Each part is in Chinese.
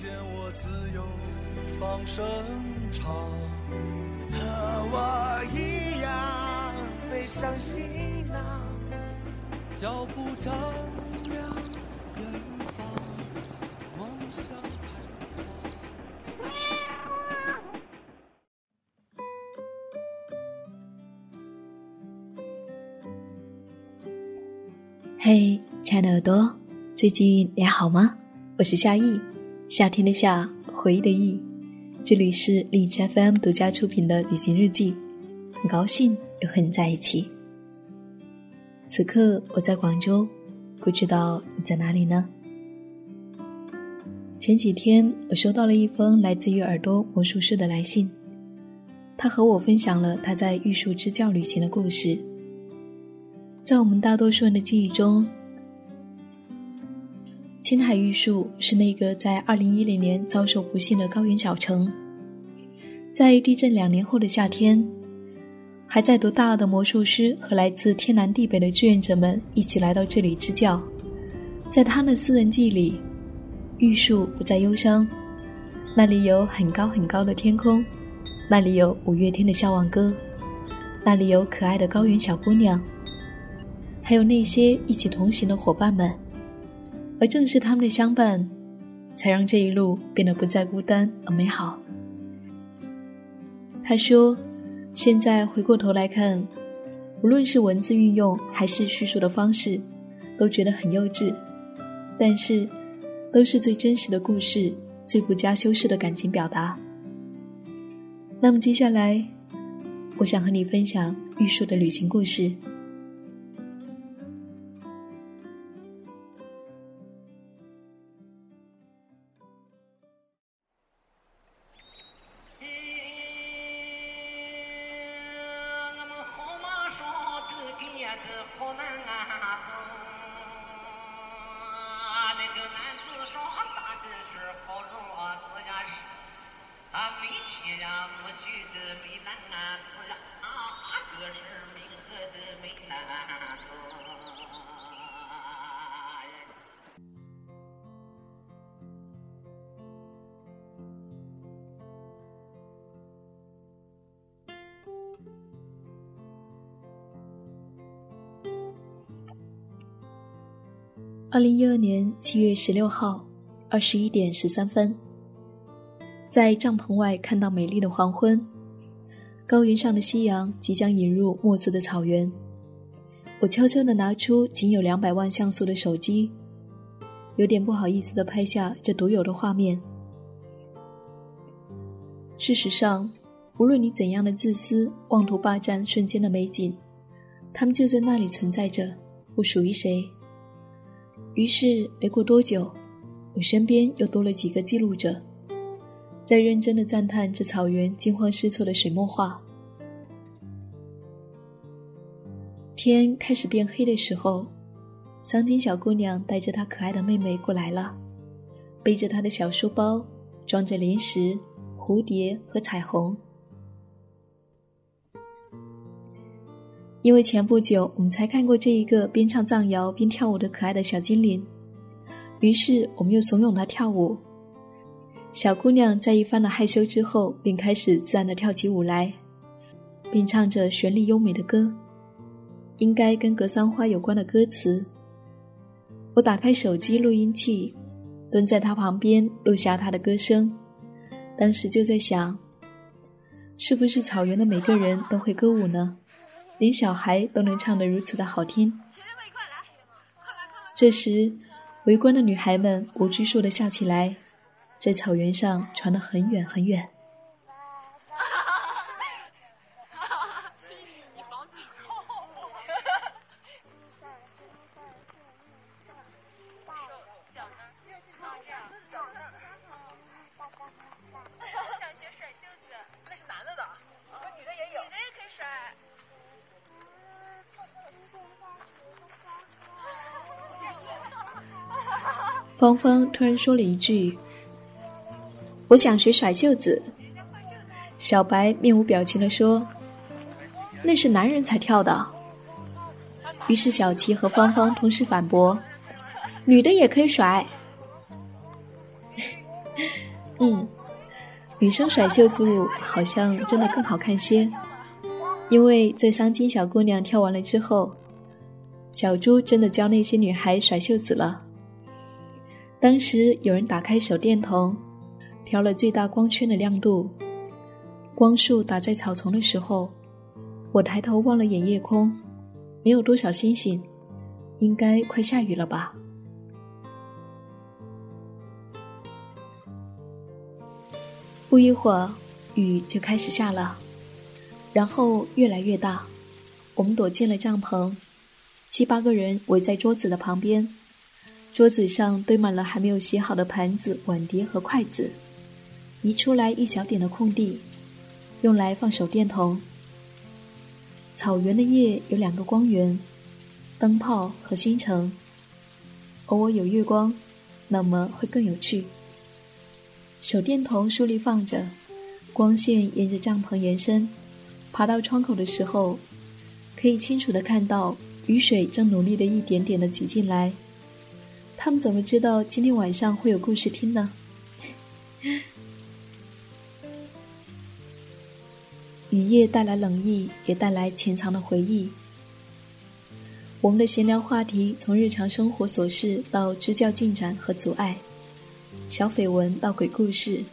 见我自由放声唱，和我一样背上行囊，脚步丈量远方，梦想开放。嘿，亲爱的耳朵，最近你还好吗？我是夏意，夏天的夏，回忆的忆。这里是荔枝 FM 独家出品的旅行日记，很高兴又和你在一起。此刻我在广州，不知道你在哪里呢？前几天我收到了一封来自于耳朵魔术师的来信，他和我分享了他在玉树支教旅行的故事。在我们大多数人的记忆中，青海玉树是那个在2010年遭受不幸的高原小城。在地震两年后的夏天，还在读大二的魔术师和来自天南地北的志愿者们一起来到这里支教。在他的私人记忆里，玉树不再忧伤，那里有很高很高的天空，那里有五月天的《笑忘歌》，那里有可爱的高原小姑娘。还有那些一起同行的伙伴们，而正是他们的相伴，才让这一路变得不再孤单而美好。他说：“现在回过头来看，无论是文字运用还是叙述的方式，都觉得很幼稚，但是都是最真实的故事，最不加修饰的感情表达。”那么接下来，我想和你分享玉树的旅行故事。二零一二年七月十六号，二十一点十三分，在帐篷外看到美丽的黄昏，高原上的夕阳即将引入暮色的草原。我悄悄地拿出仅有两百万像素的手机，有点不好意思地拍下这独有的画面。事实上，无论你怎样的自私，妄图霸占瞬间的美景，它们就在那里存在着，不属于谁。于是，没过多久，我身边又多了几个记录者，在认真的赞叹这草原惊慌失措的水墨画。天开始变黑的时候，桑金小姑娘带着她可爱的妹妹过来了，背着她的小书包，装着零食、蝴蝶和彩虹。因为前不久我们才看过这一个边唱藏谣边跳舞的可爱的小精灵，于是我们又怂恿她跳舞。小姑娘在一番的害羞之后，便开始自然的跳起舞来，并唱着旋律优美的歌，应该跟格桑花有关的歌词。我打开手机录音器，蹲在她旁边录下她的歌声。当时就在想，是不是草原的每个人都会歌舞呢？连小孩都能唱得如此的好听。这时，围观的女孩们无拘束地笑起来，在草原上传得很远很远。芳芳突然说了一句：“我想学甩袖子。”小白面无表情的说：“那是男人才跳的。”于是小琪和芳芳同时反驳：“女的也可以甩。”嗯，女生甩袖子舞好像真的更好看些，因为在桑金小姑娘跳完了之后，小猪真的教那些女孩甩袖子了。当时有人打开手电筒，调了最大光圈的亮度，光束打在草丛的时候，我抬头望了眼夜空，没有多少星星，应该快下雨了吧。不一会儿，雨就开始下了，然后越来越大。我们躲进了帐篷，七八个人围在桌子的旁边，桌子上堆满了还没有洗好的盘子、碗碟和筷子，移出来一小点的空地，用来放手电筒。草原的夜有两个光源：灯泡和星辰。偶尔有月光，那么会更有趣。手电筒竖立放着，光线沿着帐篷延伸，爬到窗口的时候，可以清楚的看到雨水正努力的一点点的挤进来。他们怎么知道今天晚上会有故事听呢？雨夜带来冷意，也带来潜藏的回忆。我们的闲聊话题从日常生活琐事到支教进展和阻碍。小绯闻到鬼故事，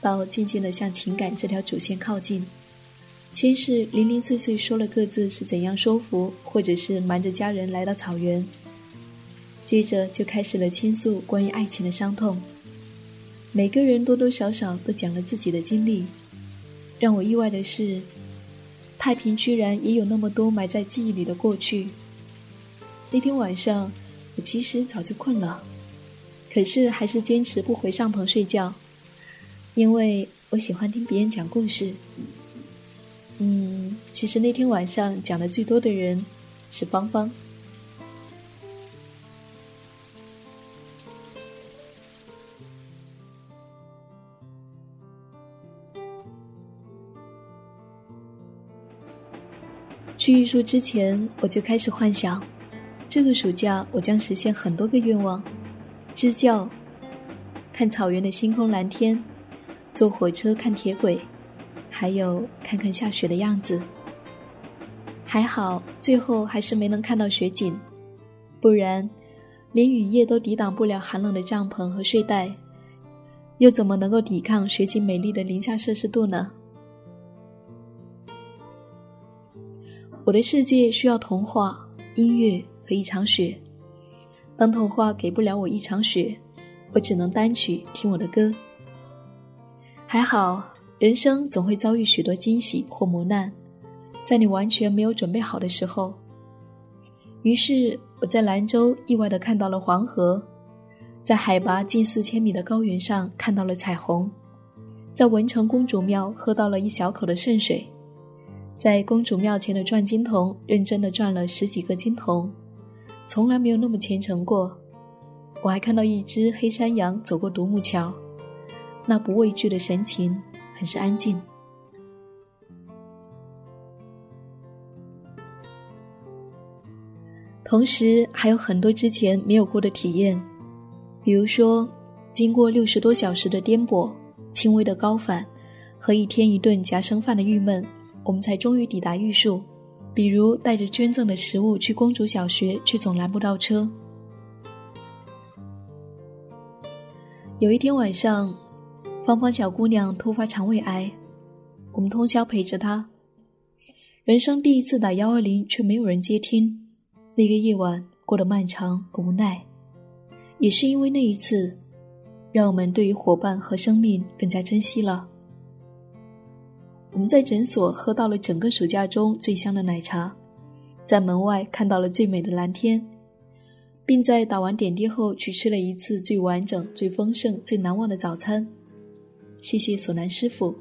到渐渐的向情感这条主线靠近。先是零零碎碎说了各自是怎样说服，或者是瞒着家人来到草原。接着就开始了倾诉关于爱情的伤痛。每个人多多少少都讲了自己的经历。让我意外的是，太平居然也有那么多埋在记忆里的过去。那天晚上，我其实早就困了。可是还是坚持不回帐篷睡觉，因为我喜欢听别人讲故事。嗯，其实那天晚上讲的最多的人是芳芳。去玉树之前，我就开始幻想，这个暑假我将实现很多个愿望。支教，看草原的星空蓝天，坐火车看铁轨，还有看看下雪的样子。还好，最后还是没能看到雪景，不然，连雨夜都抵挡不了寒冷的帐篷和睡袋，又怎么能够抵抗雪景美丽的零下摄氏度呢？我的世界需要童话、音乐和一场雪。当童话给不了我一场雪，我只能单曲听我的歌。还好，人生总会遭遇许多惊喜或磨难，在你完全没有准备好的时候。于是我在兰州意外的看到了黄河，在海拔近四千米的高原上看到了彩虹，在文成公主庙喝到了一小口的圣水，在公主庙前的转金童认真的转了十几个金童。从来没有那么虔诚过。我还看到一只黑山羊走过独木桥，那不畏惧的神情很是安静。同时还有很多之前没有过的体验，比如说，经过六十多小时的颠簸、轻微的高反和一天一顿夹生饭的郁闷，我们才终于抵达玉树。比如带着捐赠的食物去公主小学，却总拦不到车。有一天晚上，芳芳小姑娘突发肠胃癌，我们通宵陪着她。人生第一次打幺二零，却没有人接听。那个夜晚过得漫长无奈，也是因为那一次，让我们对于伙伴和生命更加珍惜了。我们在诊所喝到了整个暑假中最香的奶茶，在门外看到了最美的蓝天，并在打完点滴后去吃了一次最完整、最丰盛、最难忘的早餐。谢谢索南师傅。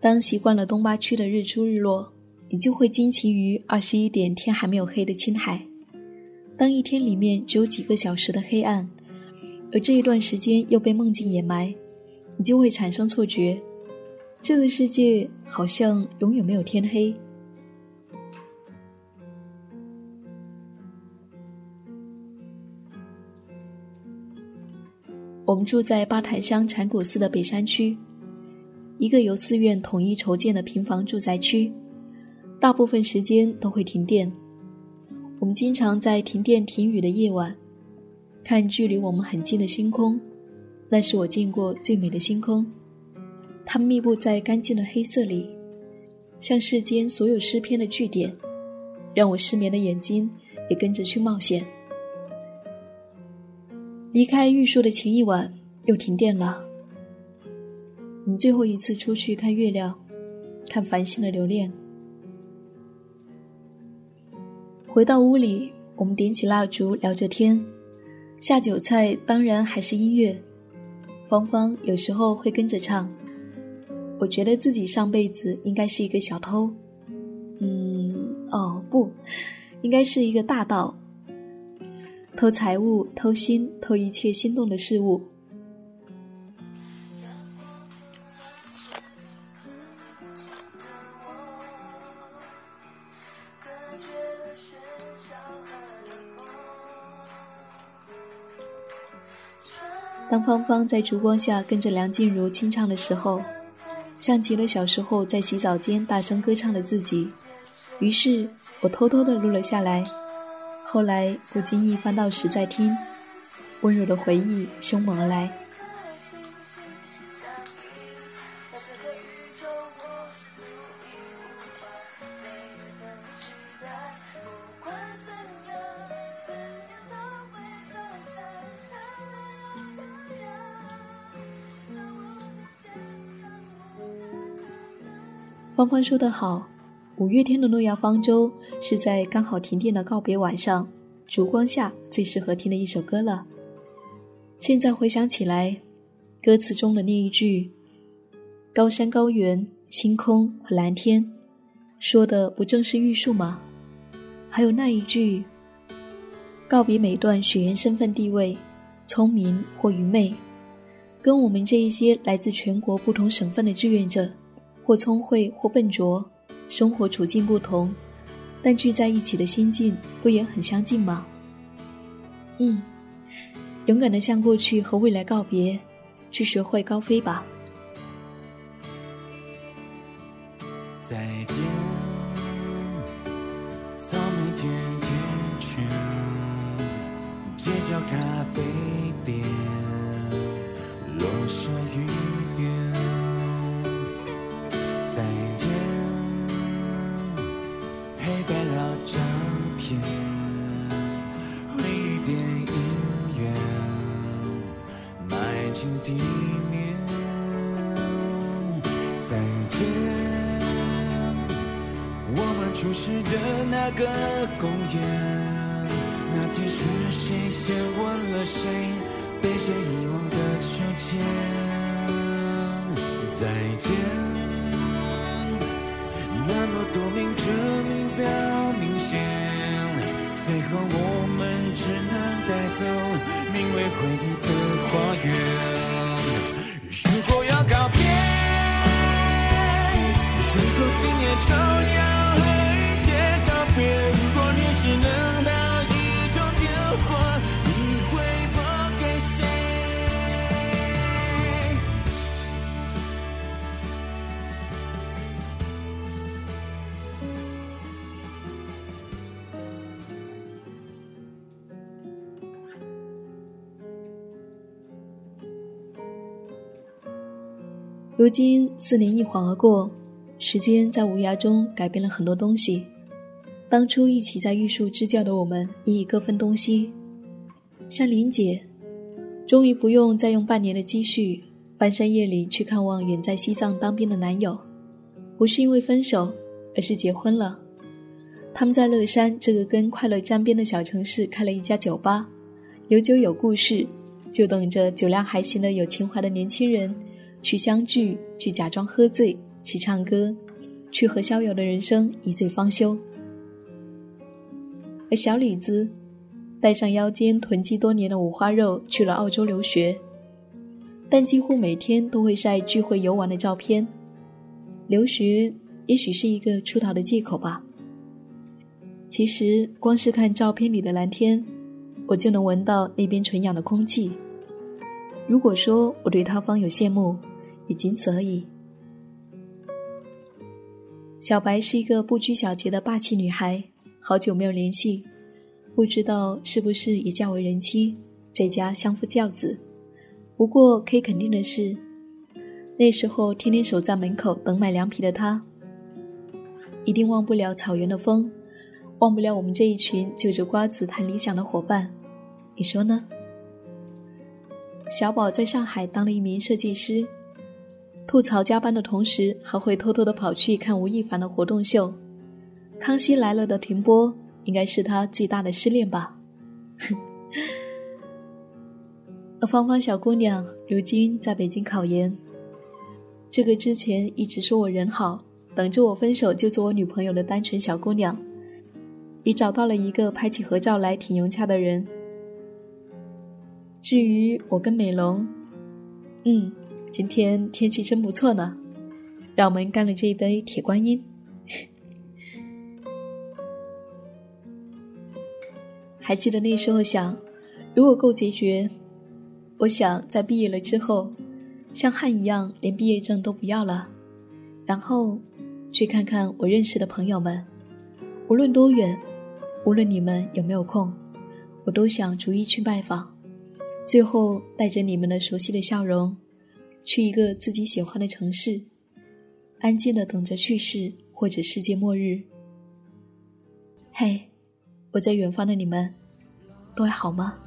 当习惯了东八区的日出日落，你就会惊奇于二十一点天还没有黑的青海。当一天里面只有几个小时的黑暗，而这一段时间又被梦境掩埋，你就会产生错觉，这个世界好像永远没有天黑。我们住在八台乡禅古寺的北山区，一个由寺院统一筹建的平房住宅区，大部分时间都会停电。我们经常在停电停雨的夜晚，看距离我们很近的星空，那是我见过最美的星空。它们密布在干净的黑色里，像世间所有诗篇的句点，让我失眠的眼睛也跟着去冒险。离开玉树的前一晚，又停电了。我们最后一次出去看月亮，看繁星的留恋。回到屋里，我们点起蜡烛，聊着天。下酒菜当然还是音乐，芳芳有时候会跟着唱。我觉得自己上辈子应该是一个小偷，嗯，哦不，应该是一个大盗。偷财物，偷心，偷一切心动的事物。当芳芳在烛光下跟着梁静茹清唱的时候，像极了小时候在洗澡间大声歌唱的自己。于是我偷偷的录了下来。后来不经意翻到时再听，温柔的回忆凶猛而来。芳芳说得好。五月天的《诺亚方舟》是在刚好停电的告别晚上，烛光下最适合听的一首歌了。现在回想起来，歌词中的那一句“高山高原、星空和蓝天”，说的不正是玉树吗？还有那一句“告别每段血缘身份地位、聪明或愚昧”，跟我们这一些来自全国不同省份的志愿者，或聪慧或笨拙。生活处境不同，但聚在一起的心境不也很相近吗？嗯，勇敢的向过去和未来告别，去学会高飞吧。再见，草莓甜甜圈，街角咖啡店，那个公园，那天是谁先吻了谁，被谁遗忘的秋天。再见。那么多明证明表明显，最后我们只能带走名为回忆的花园。如今四年一晃而过，时间在无涯中改变了很多东西。当初一起在玉树支教的我们，已各分东西。像林姐，终于不用再用半年的积蓄，翻山夜里去看望远在西藏当兵的男友，不是因为分手，而是结婚了。他们在乐山这个跟快乐沾边的小城市开了一家酒吧，有酒有故事，就等着酒量还行的有情怀的年轻人。去相聚，去假装喝醉，去唱歌，去和逍遥的人生一醉方休。而小李子带上腰间囤积多年的五花肉去了澳洲留学，但几乎每天都会晒聚会游玩的照片。留学也许是一个出逃的借口吧。其实光是看照片里的蓝天，我就能闻到那边纯氧的空气。如果说我对他方有羡慕，也仅此而已。小白是一个不拘小节的霸气女孩，好久没有联系，不知道是不是也嫁为人妻，在家相夫教子。不过可以肯定的是，那时候天天守在门口等买凉皮的她，一定忘不了草原的风，忘不了我们这一群就着瓜子谈理想的伙伴。你说呢？小宝在上海当了一名设计师，吐槽加班的同时，还会偷偷的跑去看吴亦凡的活动秀。康熙来了的停播，应该是他最大的失恋吧。而芳芳小姑娘如今在北京考研。这个之前一直说我人好，等着我分手就做我女朋友的单纯小姑娘，也找到了一个拍起合照来挺融洽的人。至于我跟美龙，嗯，今天天气真不错呢，让我们干了这一杯铁观音。还记得那时候想，如果够决绝，我想在毕业了之后，像汉一样连毕业证都不要了，然后去看看我认识的朋友们，无论多远，无论你们有没有空，我都想逐一去拜访。最后，带着你们的熟悉的笑容，去一个自己喜欢的城市，安静的等着去世或者世界末日。嘿，我在远方的你们，都还好吗？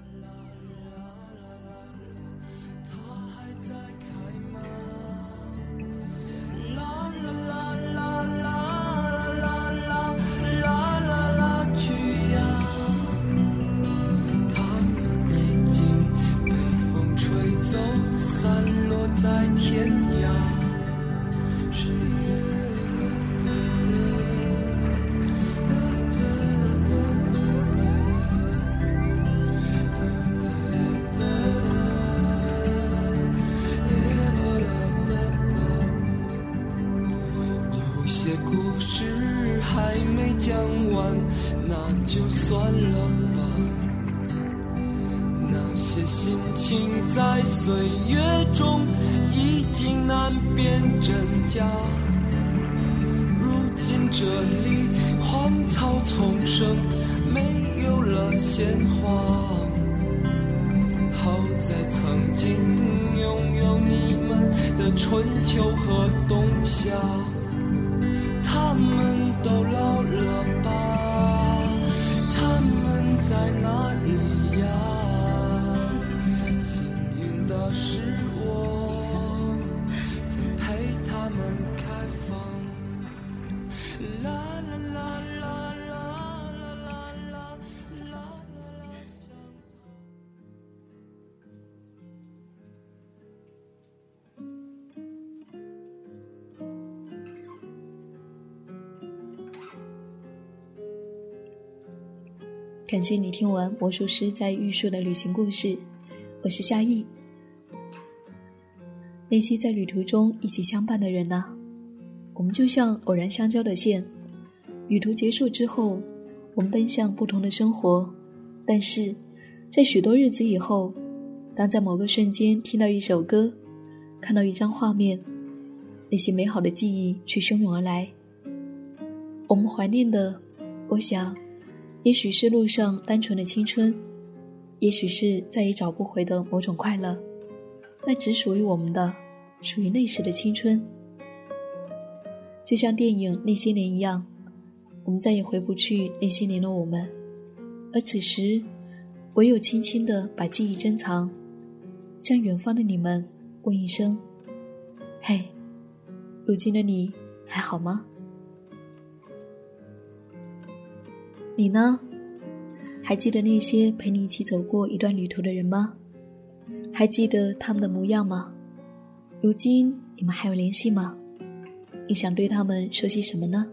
鲜花。好在曾经拥有你们的春秋和感谢你听完魔术师在玉树的旅行故事，我是夏意。那些在旅途中一起相伴的人呢？我们就像偶然相交的线，旅途结束之后，我们奔向不同的生活。但是，在许多日子以后，当在某个瞬间听到一首歌，看到一张画面，那些美好的记忆却汹涌而来。我们怀念的，我想。也许是路上单纯的青春，也许是再也找不回的某种快乐，那只属于我们的，属于那时的青春。就像电影《那些年》一样，我们再也回不去那些年的我们，而此时，唯有轻轻的把记忆珍藏，向远方的你们问一声：“嘿，如今的你还好吗？”你呢？还记得那些陪你一起走过一段旅途的人吗？还记得他们的模样吗？如今你们还有联系吗？你想对他们说些什么呢？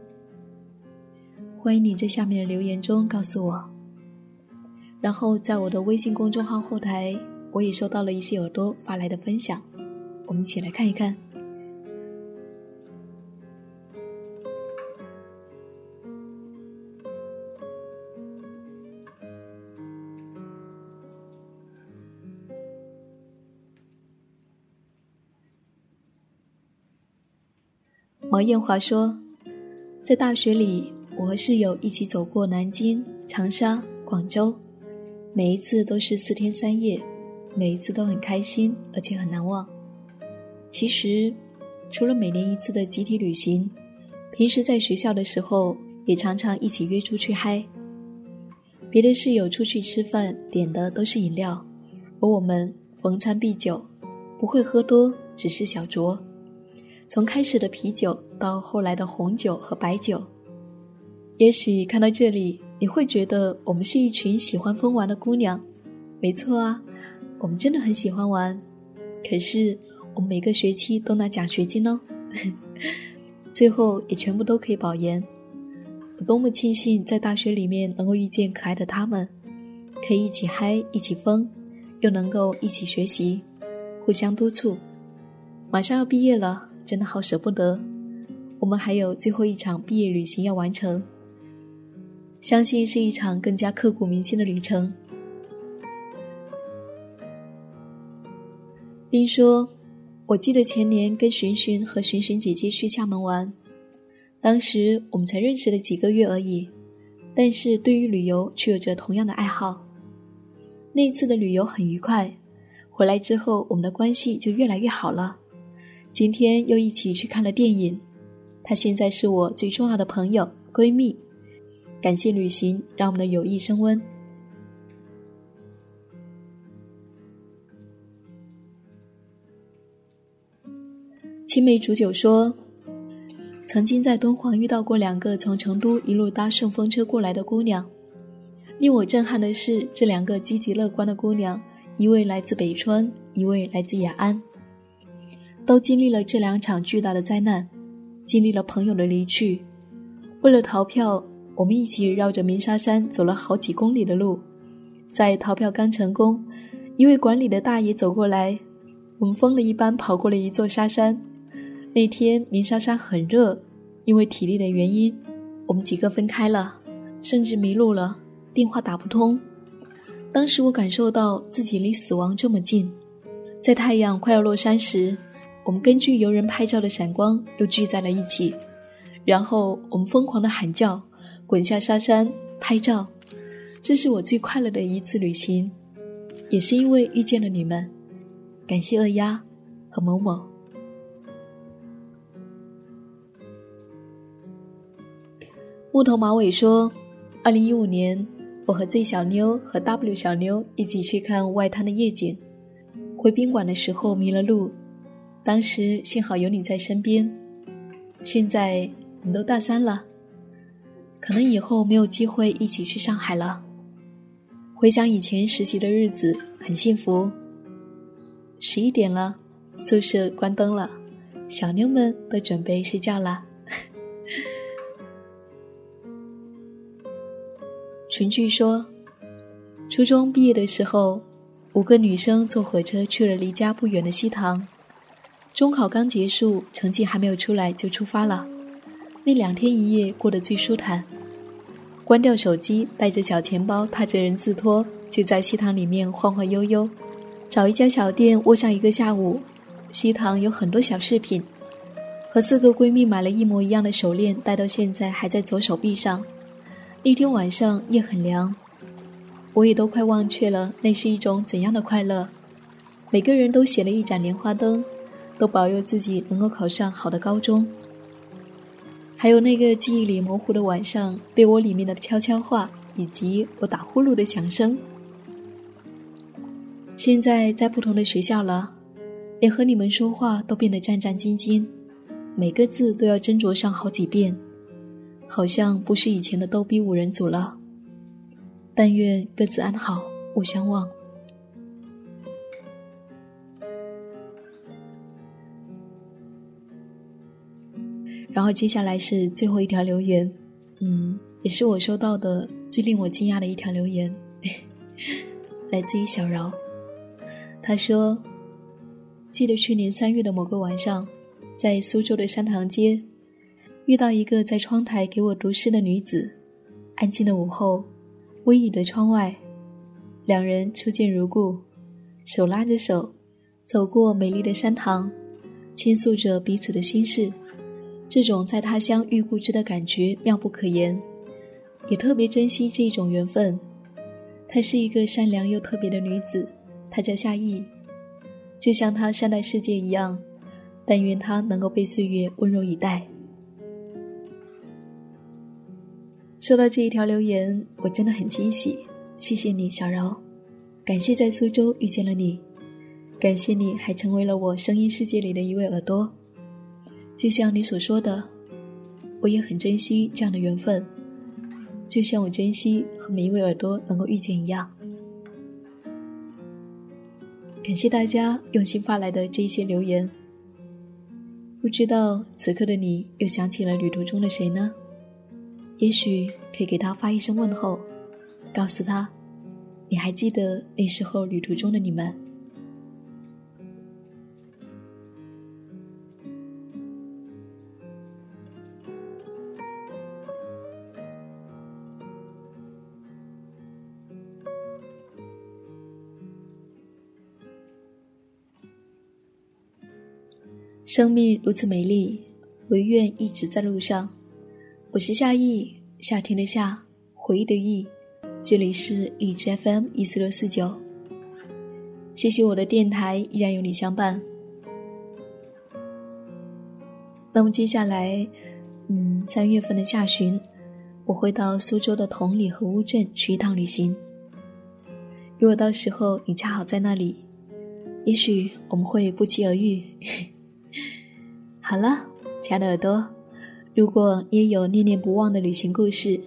欢迎你在下面的留言中告诉我。然后在我的微信公众号后台，我也收到了一些耳朵发来的分享，我们一起来看一看。毛艳华说，在大学里，我和室友一起走过南京、长沙、广州，每一次都是四天三夜，每一次都很开心，而且很难忘。其实，除了每年一次的集体旅行，平时在学校的时候也常常一起约出去嗨。别的室友出去吃饭点的都是饮料，而我们逢餐必酒，不会喝多，只是小酌。从开始的啤酒到后来的红酒和白酒，也许看到这里你会觉得我们是一群喜欢疯玩的姑娘。没错啊，我们真的很喜欢玩。可是我们每个学期都拿奖学金哦，最后也全部都可以保研。我多么庆幸在大学里面能够遇见可爱的他们，可以一起嗨，一起疯，又能够一起学习，互相督促。马上要毕业了。真的好舍不得，我们还有最后一场毕业旅行要完成，相信是一场更加刻骨铭心的旅程。冰说：“我记得前年跟寻寻和寻寻姐姐去厦门玩，当时我们才认识了几个月而已，但是对于旅游却有着同样的爱好。那次的旅游很愉快，回来之后我们的关系就越来越好了。”今天又一起去看了电影，她现在是我最重要的朋友闺蜜。感谢旅行，让我们的友谊升温。青梅煮酒说，曾经在敦煌遇到过两个从成都一路搭顺风车过来的姑娘，令我震撼的是，这两个积极乐观的姑娘，一位来自北川，一位来自雅安。都经历了这两场巨大的灾难，经历了朋友的离去。为了逃票，我们一起绕着鸣沙山走了好几公里的路。在逃票刚成功，一位管理的大爷走过来，我们疯了一般跑过了一座沙山。那天鸣沙山很热，因为体力的原因，我们几个分开了，甚至迷路了，电话打不通。当时我感受到自己离死亡这么近，在太阳快要落山时。我们根据游人拍照的闪光又聚在了一起，然后我们疯狂的喊叫，滚下沙山拍照。这是我最快乐的一次旅行，也是因为遇见了你们。感谢二丫和某某。木头马尾说，二零一五年，我和 Z 小妞和 W 小妞一起去看外滩的夜景，回宾馆的时候迷了路。当时幸好有你在身边，现在我们都大三了，可能以后没有机会一起去上海了。回想以前实习的日子，很幸福。十一点了，宿舍关灯了，小妞们都准备睡觉了。群剧说，初中毕业的时候，五个女生坐火车去了离家不远的西塘。中考刚结束，成绩还没有出来就出发了。那两天一夜过得最舒坦，关掉手机，带着小钱包，踏着人字拖，就在西塘里面晃晃悠悠，找一家小店窝上一个下午。西塘有很多小饰品，和四个闺蜜买了一模一样的手链，戴到现在还在左手臂上。那天晚上夜很凉，我也都快忘却了那是一种怎样的快乐。每个人都写了一盏莲花灯。都保佑自己能够考上好的高中。还有那个记忆里模糊的晚上，被窝里面的悄悄话，以及我打呼噜的响声。现在在不同的学校了，连和你们说话都变得战战兢兢，每个字都要斟酌上好几遍，好像不是以前的逗逼五人组了。但愿各自安好，勿相忘。然后接下来是最后一条留言，嗯，也是我收到的最令我惊讶的一条留言，来自于小饶。他说：“记得去年三月的某个晚上，在苏州的山塘街，遇到一个在窗台给我读诗的女子。安静的午后，微雨的窗外，两人初见如故，手拉着手，走过美丽的山塘，倾诉着彼此的心事。这种在他乡遇故知的感觉妙不可言，也特别珍惜这一种缘分。她是一个善良又特别的女子。”她叫夏意，就像她善待世界一样，但愿她能够被岁月温柔以待。收到这一条留言，我真的很惊喜，谢谢你，小饶，感谢在苏州遇见了你，感谢你还成为了我声音世界里的一位耳朵。就像你所说的，我也很珍惜这样的缘分，就像我珍惜和每一位耳朵能够遇见一样。感谢大家用心发来的这一些留言。不知道此刻的你又想起了旅途中的谁呢？也许可以给他发一声问候，告诉他，你还记得那时候旅途中的你们。生命如此美丽，唯愿一直在路上。我是夏意，夏天的夏，回忆的忆。这里是荔枝 FM 一四六四九。谢谢我的电台依然有你相伴。那么接下来，嗯，三月份的下旬，我会到苏州的同里和乌镇去一趟旅行。如果到时候你恰好在那里，也许我们会不期而遇。好了，亲爱的耳朵，如果你也有念念不忘的旅行故事，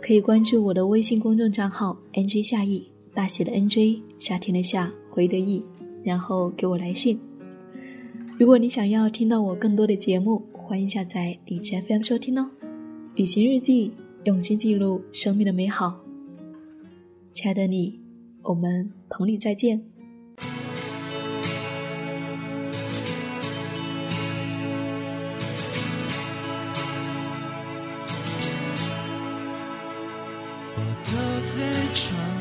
可以关注我的微信公众账号 “nj 夏意”，大写的 “nj”，夏天的夏，回的意，然后给我来信。如果你想要听到我更多的节目，欢迎下载荔枝 FM 收听哦。旅行日记，用心记录生命的美好。亲爱的你，我们同里再见。都在唱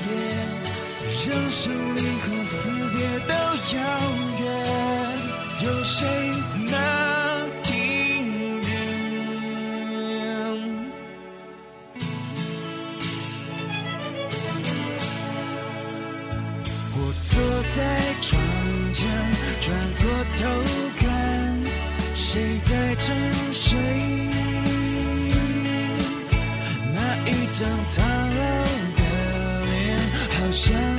撒野。让生离和死别都遥远，有谁能听见？我坐在窗前，转过头看，谁在沉睡？那一张苍。好